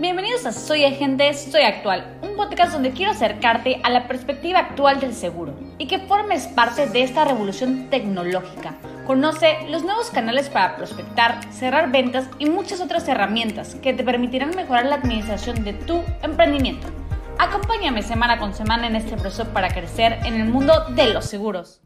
Bienvenidos a Soy Agente, Soy Actual, un podcast donde quiero acercarte a la perspectiva actual del seguro y que formes parte de esta revolución tecnológica. Conoce los nuevos canales para prospectar, cerrar ventas y muchas otras herramientas que te permitirán mejorar la administración de tu emprendimiento. Acompáñame semana con semana en este proceso para crecer en el mundo de los seguros.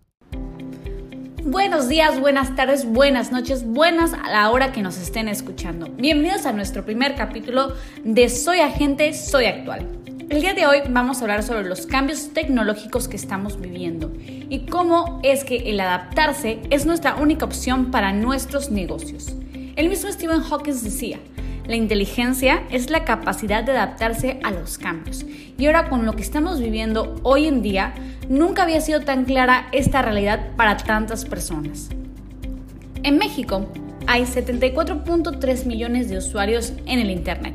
Buenos días, buenas tardes, buenas noches, buenas a la hora que nos estén escuchando. Bienvenidos a nuestro primer capítulo de Soy Agente, Soy Actual. El día de hoy vamos a hablar sobre los cambios tecnológicos que estamos viviendo y cómo es que el adaptarse es nuestra única opción para nuestros negocios. El mismo Stephen Hawking decía, la inteligencia es la capacidad de adaptarse a los cambios. Y ahora con lo que estamos viviendo hoy en día, nunca había sido tan clara esta realidad para tantas personas. En México hay 74.3 millones de usuarios en el Internet.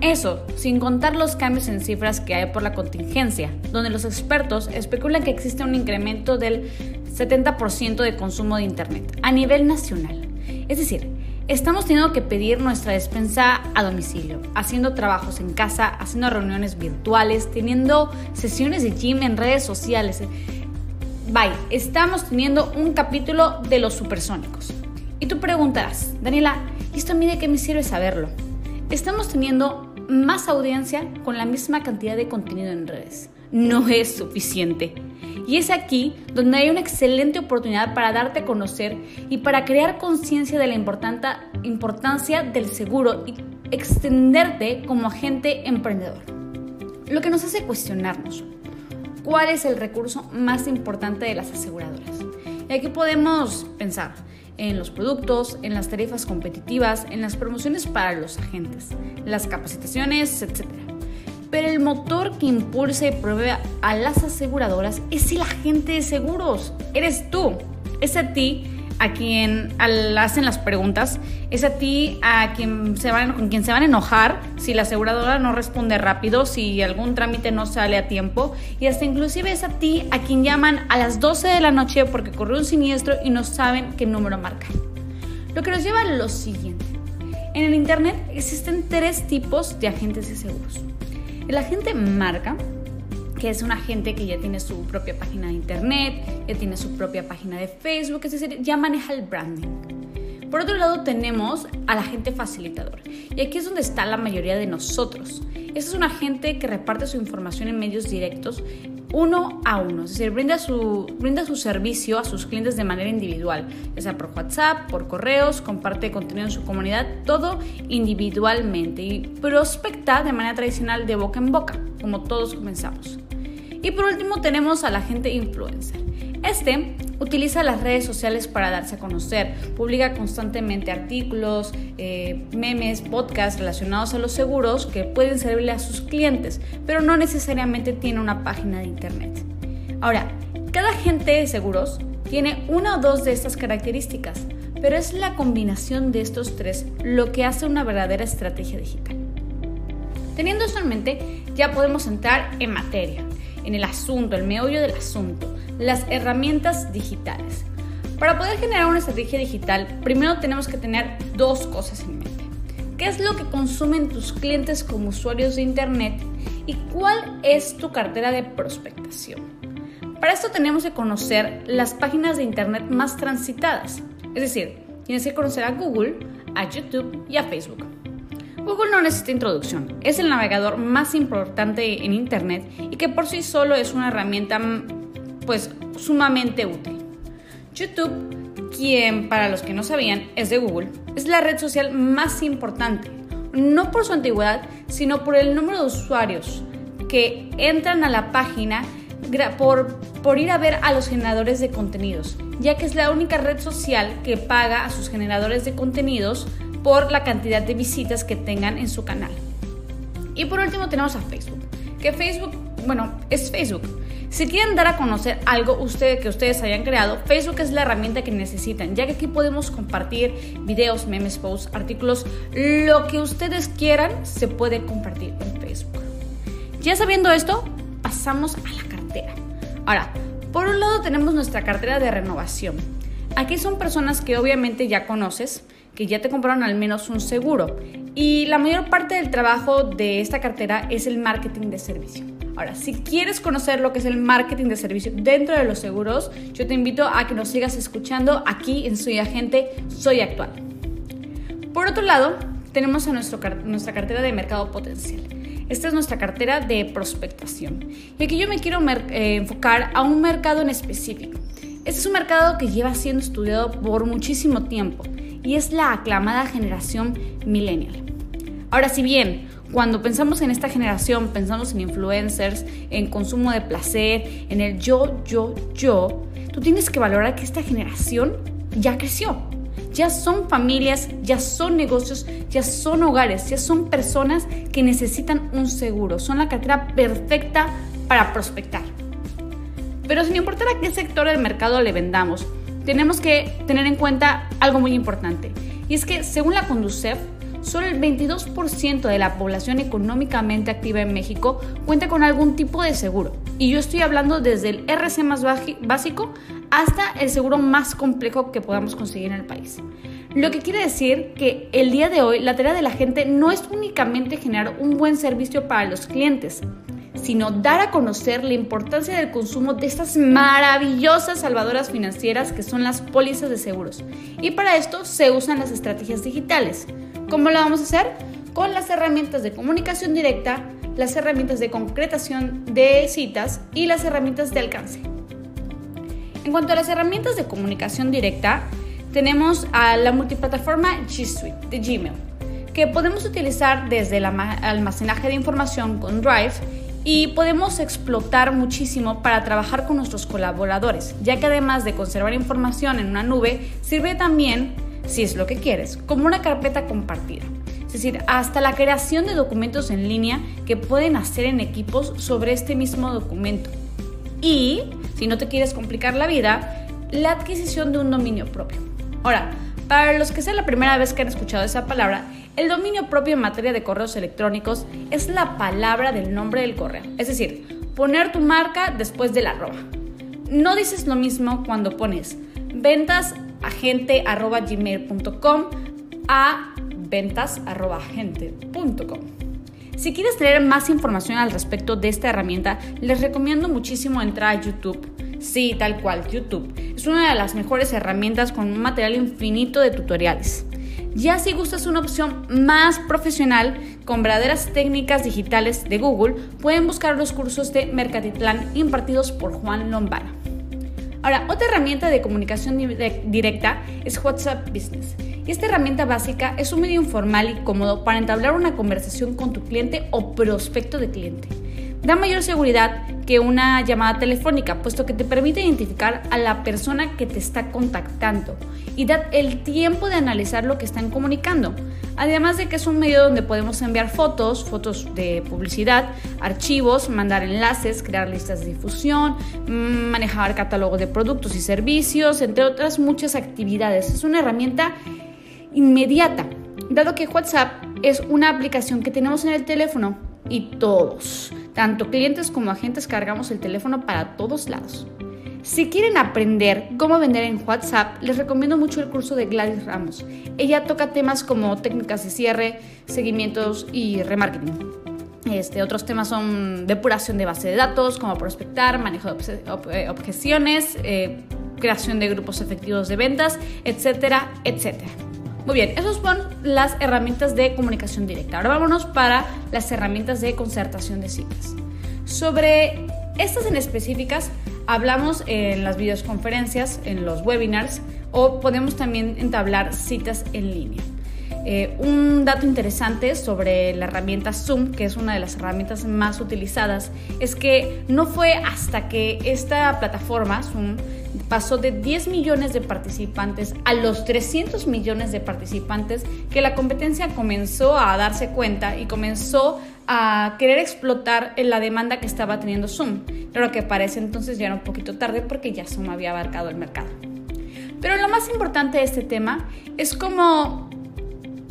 Eso, sin contar los cambios en cifras que hay por la contingencia, donde los expertos especulan que existe un incremento del 70% de consumo de Internet a nivel nacional. Es decir, estamos teniendo que pedir nuestra despensa a domicilio, haciendo trabajos en casa, haciendo reuniones virtuales, teniendo sesiones de gym en redes sociales. Bye, estamos teniendo un capítulo de los supersónicos. Y tú preguntarás, Daniela, ¿y esto a mí de qué me sirve saberlo? Estamos teniendo más audiencia con la misma cantidad de contenido en redes. No es suficiente. Y es aquí donde hay una excelente oportunidad para darte a conocer y para crear conciencia de la importancia del seguro y extenderte como agente emprendedor. Lo que nos hace cuestionarnos, ¿cuál es el recurso más importante de las aseguradoras? Y aquí podemos pensar en los productos, en las tarifas competitivas, en las promociones para los agentes, las capacitaciones, etc. Pero el motor que impulsa y provee a las aseguradoras es el agente de seguros. Eres tú. Es a ti a quien hacen las preguntas, es a ti a quien se van, con quien se van a enojar si la aseguradora no responde rápido, si algún trámite no sale a tiempo y hasta inclusive es a ti a quien llaman a las 12 de la noche porque ocurrió un siniestro y no saben qué número marcar. Lo que nos lleva a lo siguiente. En el Internet existen tres tipos de agentes de seguros. El agente marca, que es un agente que ya tiene su propia página de internet, ya tiene su propia página de Facebook, es decir, ya maneja el branding. Por otro lado tenemos al agente facilitador, y aquí es donde está la mayoría de nosotros. Este es un agente que reparte su información en medios directos uno a uno, es decir, brinda su, brinda su servicio a sus clientes de manera individual, ya sea por WhatsApp, por correos, comparte contenido en su comunidad, todo individualmente y prospecta de manera tradicional de boca en boca, como todos comenzamos. Y por último tenemos al agente influencer. Este utiliza las redes sociales para darse a conocer, publica constantemente artículos, eh, memes, podcasts relacionados a los seguros que pueden servirle a sus clientes, pero no necesariamente tiene una página de internet. Ahora, cada agente de seguros tiene una o dos de estas características, pero es la combinación de estos tres lo que hace una verdadera estrategia digital. Teniendo eso en mente, ya podemos entrar en materia, en el asunto, el meollo del asunto las herramientas digitales. Para poder generar una estrategia digital, primero tenemos que tener dos cosas en mente. ¿Qué es lo que consumen tus clientes como usuarios de Internet? ¿Y cuál es tu cartera de prospectación? Para esto tenemos que conocer las páginas de Internet más transitadas. Es decir, tienes que conocer a Google, a YouTube y a Facebook. Google no necesita introducción, es el navegador más importante en Internet y que por sí solo es una herramienta pues sumamente útil. YouTube, quien para los que no sabían es de Google, es la red social más importante, no por su antigüedad, sino por el número de usuarios que entran a la página por, por ir a ver a los generadores de contenidos, ya que es la única red social que paga a sus generadores de contenidos por la cantidad de visitas que tengan en su canal. Y por último tenemos a Facebook, que Facebook, bueno, es Facebook, si quieren dar a conocer algo que ustedes hayan creado, Facebook es la herramienta que necesitan, ya que aquí podemos compartir videos, memes, posts, artículos, lo que ustedes quieran se puede compartir en Facebook. Ya sabiendo esto, pasamos a la cartera. Ahora, por un lado tenemos nuestra cartera de renovación. Aquí son personas que obviamente ya conoces, que ya te compraron al menos un seguro. Y la mayor parte del trabajo de esta cartera es el marketing de servicio. Ahora, si quieres conocer lo que es el marketing de servicio dentro de los seguros, yo te invito a que nos sigas escuchando aquí en Soy Agente, Soy Actual. Por otro lado, tenemos a nuestro, nuestra cartera de mercado potencial. Esta es nuestra cartera de prospectación. Y aquí yo me quiero eh, enfocar a un mercado en específico. Este es un mercado que lleva siendo estudiado por muchísimo tiempo y es la aclamada generación millennial. Ahora, si bien cuando pensamos en esta generación, pensamos en influencers, en consumo de placer, en el yo, yo, yo, tú tienes que valorar que esta generación ya creció. Ya son familias, ya son negocios, ya son hogares, ya son personas que necesitan un seguro. Son la cartera perfecta para prospectar. Pero sin importar a qué sector del mercado le vendamos, tenemos que tener en cuenta algo muy importante. Y es que según la Conducef, solo el 22% de la población económicamente activa en México cuenta con algún tipo de seguro. Y yo estoy hablando desde el RC más básico hasta el seguro más complejo que podamos conseguir en el país. Lo que quiere decir que el día de hoy la tarea de la gente no es únicamente generar un buen servicio para los clientes, sino dar a conocer la importancia del consumo de estas maravillosas salvadoras financieras que son las pólizas de seguros. Y para esto se usan las estrategias digitales. ¿Cómo lo vamos a hacer? Con las herramientas de comunicación directa, las herramientas de concretación de citas y las herramientas de alcance. En cuanto a las herramientas de comunicación directa, tenemos a la multiplataforma G Suite de Gmail, que podemos utilizar desde el almacenaje de información con Drive y podemos explotar muchísimo para trabajar con nuestros colaboradores, ya que además de conservar información en una nube, sirve también, si es lo que quieres, como una carpeta compartida. Es decir, hasta la creación de documentos en línea que pueden hacer en equipos sobre este mismo documento. Y, si no te quieres complicar la vida, la adquisición de un dominio propio. Ahora, para los que sea la primera vez que han escuchado esa palabra, el dominio propio en materia de correos electrónicos es la palabra del nombre del correo, es decir, poner tu marca después de la arroba. No dices lo mismo cuando pones ventasagente.gmail.com a ventasagente.com. Si quieres tener más información al respecto de esta herramienta, les recomiendo muchísimo entrar a YouTube. Sí, tal cual, YouTube. Es una de las mejores herramientas con un material infinito de tutoriales. Ya si gustas una opción más profesional con verdaderas técnicas digitales de Google, pueden buscar los cursos de Mercatitlán impartidos por Juan Lombana. Ahora, otra herramienta de comunicación directa es WhatsApp Business. Y esta herramienta básica es un medio informal y cómodo para entablar una conversación con tu cliente o prospecto de cliente. Da mayor seguridad que una llamada telefónica, puesto que te permite identificar a la persona que te está contactando y da el tiempo de analizar lo que están comunicando. Además de que es un medio donde podemos enviar fotos, fotos de publicidad, archivos, mandar enlaces, crear listas de difusión, mm, manejar catálogo de productos y servicios, entre otras muchas actividades. Es una herramienta inmediata, dado que WhatsApp es una aplicación que tenemos en el teléfono y todos tanto clientes como agentes cargamos el teléfono para todos lados. Si quieren aprender cómo vender en WhatsApp, les recomiendo mucho el curso de Gladys Ramos. Ella toca temas como técnicas de cierre, seguimientos y remarketing. Este, otros temas son depuración de base de datos, cómo prospectar, manejo de eh, objeciones, eh, creación de grupos efectivos de ventas, etcétera, etcétera. Muy bien, esas son las herramientas de comunicación directa. Ahora vámonos para las herramientas de concertación de citas. Sobre estas en específicas hablamos en las videoconferencias, en los webinars o podemos también entablar citas en línea. Eh, un dato interesante sobre la herramienta Zoom, que es una de las herramientas más utilizadas, es que no fue hasta que esta plataforma, Zoom, pasó de 10 millones de participantes a los 300 millones de participantes que la competencia comenzó a darse cuenta y comenzó a querer explotar la demanda que estaba teniendo Zoom. Claro que parece entonces ya era un poquito tarde porque ya Zoom había abarcado el mercado. Pero lo más importante de este tema es cómo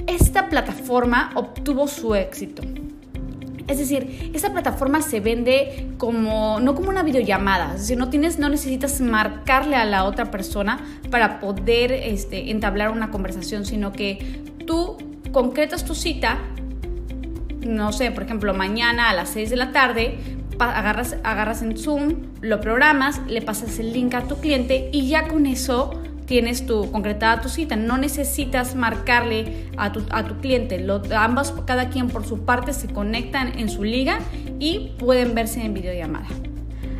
esta plataforma obtuvo su éxito. Es decir, esta plataforma se vende como, no como una videollamada, es decir, no, tienes, no necesitas marcarle a la otra persona para poder este, entablar una conversación, sino que tú concretas tu cita, no sé, por ejemplo, mañana a las 6 de la tarde, agarras, agarras en Zoom, lo programas, le pasas el link a tu cliente y ya con eso tienes tu concretada tu cita. No necesitas marcarle a tu, a tu cliente. ambos, cada quien por su parte, se conectan en su liga y pueden verse en videollamada.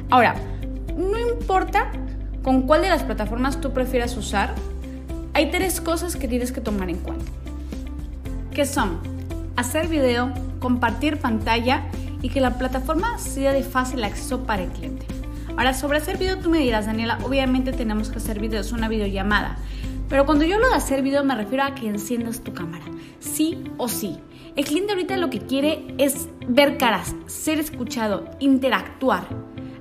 Ahora, no importa con cuál de las plataformas tú prefieras usar, hay tres cosas que tienes que tomar en cuenta. Que son hacer video, compartir pantalla y que la plataforma sea de fácil acceso para el cliente. Ahora, sobre hacer video, tú me dirás, Daniela, obviamente tenemos que hacer video, es una videollamada. Pero cuando yo hablo de hacer video me refiero a que enciendas tu cámara, sí o sí. El cliente ahorita lo que quiere es ver caras, ser escuchado, interactuar.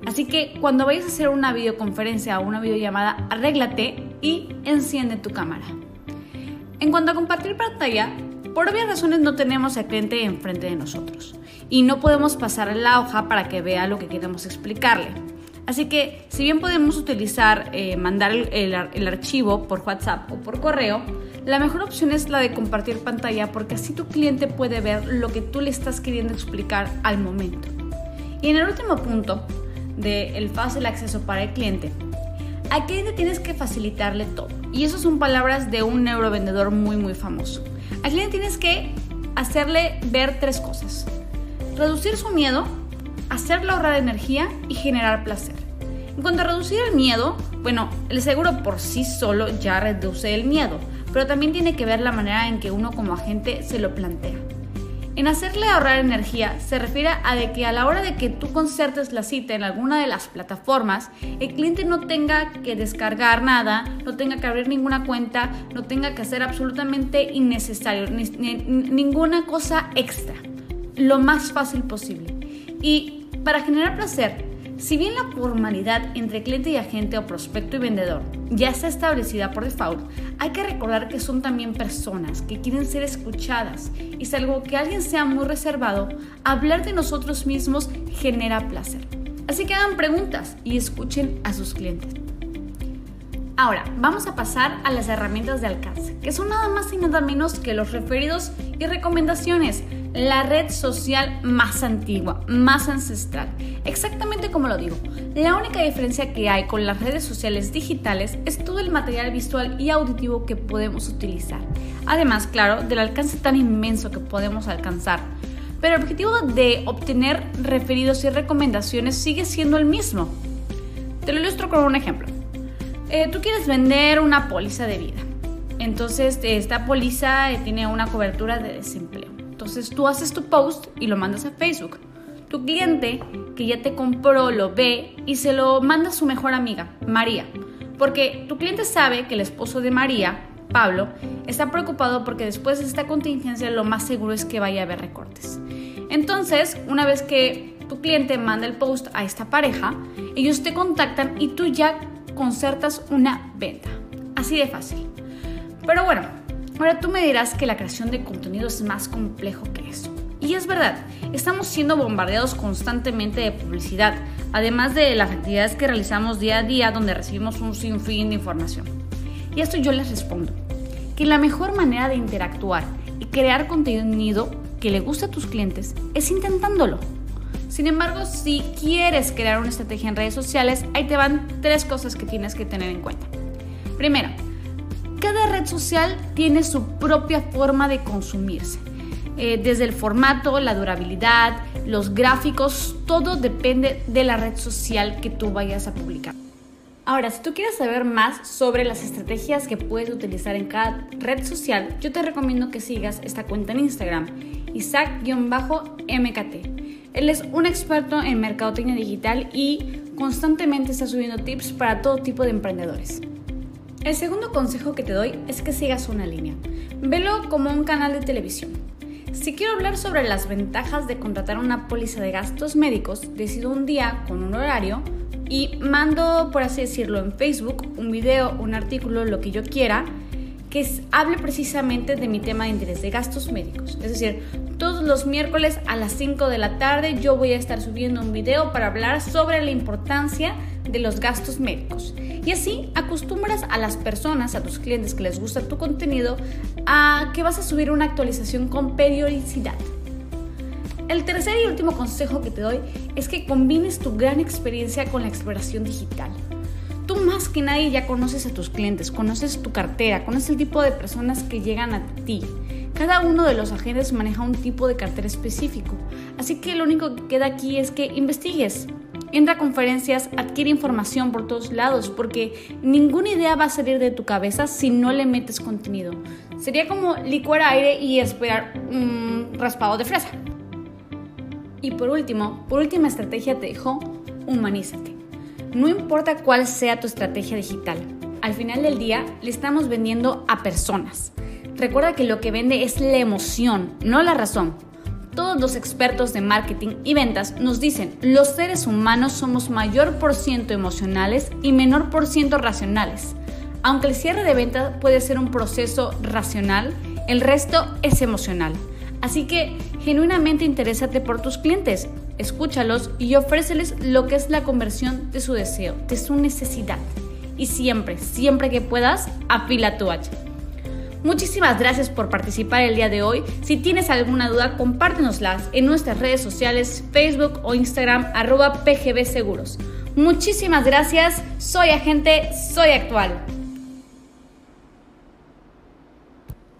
Así que cuando vayas a hacer una videoconferencia o una videollamada, arréglate y enciende tu cámara. En cuanto a compartir pantalla, por obvias razones no tenemos al cliente enfrente de nosotros y no podemos pasar la hoja para que vea lo que queremos explicarle. Así que si bien podemos utilizar, eh, mandar el, archivo por WhatsApp o por correo, la mejor opción es la de compartir pantalla porque así tu cliente puede ver lo que tú le estás queriendo explicar al momento. Y en el último punto del fácil acceso para el cliente, al cliente tienes que facilitarle todo. Y eso son palabras de un neurovendedor muy muy famoso. Al cliente tienes que hacerle ver tres cosas. Reducir su miedo, hacerle ahorrar energía y generar placer. En cuanto a reducir el miedo, bueno, el seguro por sí solo ya reduce el miedo, pero también tiene que ver la manera en que uno como agente se lo plantea. En hacerle ahorrar energía se refiere a de que a la hora de que tú concertes la cita en alguna de las plataformas, el cliente no tenga que descargar nada, no tenga que abrir ninguna cuenta, no tenga que hacer absolutamente innecesario, ninguna cosa extra, lo más fácil posible. Y para generar placer, si bien la formalidad entre cliente y agente o prospecto y vendedor ya está establecida por default, hay que recordar que son también personas que quieren ser escuchadas y salvo que alguien sea muy reservado, hablar de nosotros mismos genera placer. Así que hagan preguntas y escuchen a sus clientes. Ahora, vamos a pasar a las herramientas de alcance, que son nada más y nada menos que los referidos y recomendaciones la red social más antigua, más ancestral. Exactamente como lo digo. La única diferencia que hay con las redes sociales digitales es todo el material visual y auditivo que podemos utilizar. Además, claro, del alcance tan inmenso que podemos alcanzar. Pero el objetivo de obtener referidos y recomendaciones sigue siendo el mismo. Te lo ilustro con un ejemplo. Eh, tú quieres vender una póliza de vida. Entonces, esta póliza eh, tiene una cobertura de desempleo. Entonces tú haces tu post y lo mandas a Facebook. Tu cliente que ya te compró lo ve y se lo manda a su mejor amiga, María. Porque tu cliente sabe que el esposo de María, Pablo, está preocupado porque después de esta contingencia lo más seguro es que vaya a haber recortes. Entonces, una vez que tu cliente manda el post a esta pareja, ellos te contactan y tú ya concertas una venta. Así de fácil. Pero bueno, Ahora tú me dirás que la creación de contenido es más complejo que eso. Y es verdad, estamos siendo bombardeados constantemente de publicidad, además de las actividades que realizamos día a día donde recibimos un sinfín de información. Y a esto yo les respondo, que la mejor manera de interactuar y crear contenido que le guste a tus clientes es intentándolo. Sin embargo, si quieres crear una estrategia en redes sociales, ahí te van tres cosas que tienes que tener en cuenta. Primero, cada red social tiene su propia forma de consumirse. Eh, desde el formato, la durabilidad, los gráficos, todo depende de la red social que tú vayas a publicar. Ahora, si tú quieres saber más sobre las estrategias que puedes utilizar en cada red social, yo te recomiendo que sigas esta cuenta en Instagram, Isaac-MKT. Él es un experto en mercadotecnia digital y constantemente está subiendo tips para todo tipo de emprendedores. El segundo consejo que te doy es que sigas una línea. Velo como un canal de televisión. Si quiero hablar sobre las ventajas de contratar una póliza de gastos médicos, decido un día con un horario y mando, por así decirlo, en Facebook un video, un artículo, lo que yo quiera, que hable precisamente de mi tema de interés de gastos médicos. Es decir, todos los miércoles a las 5 de la tarde yo voy a estar subiendo un video para hablar sobre la importancia de los gastos médicos. Y así acostumbras a las personas, a tus clientes que les gusta tu contenido, a que vas a subir una actualización con periodicidad. El tercer y último consejo que te doy es que combines tu gran experiencia con la exploración digital. Tú más que nadie ya conoces a tus clientes, conoces tu cartera, conoces el tipo de personas que llegan a ti. Cada uno de los agentes maneja un tipo de cartera específico, así que lo único que queda aquí es que investigues. Entra a conferencias, adquiere información por todos lados, porque ninguna idea va a salir de tu cabeza si no le metes contenido. Sería como licuar aire y esperar un raspado de fresa. Y por último, por última estrategia te dejo, humanízate. No importa cuál sea tu estrategia digital, al final del día le estamos vendiendo a personas. Recuerda que lo que vende es la emoción, no la razón. Todos los expertos de marketing y ventas nos dicen, los seres humanos somos mayor por ciento emocionales y menor por ciento racionales. Aunque el cierre de venta puede ser un proceso racional, el resto es emocional. Así que genuinamente interésate por tus clientes, escúchalos y ofréceles lo que es la conversión de su deseo, de su necesidad. Y siempre, siempre que puedas, afila tu hacha. Muchísimas gracias por participar el día de hoy. Si tienes alguna duda, compártenoslas en nuestras redes sociales, Facebook o Instagram, arroba PGB Seguros. Muchísimas gracias. Soy agente, soy actual.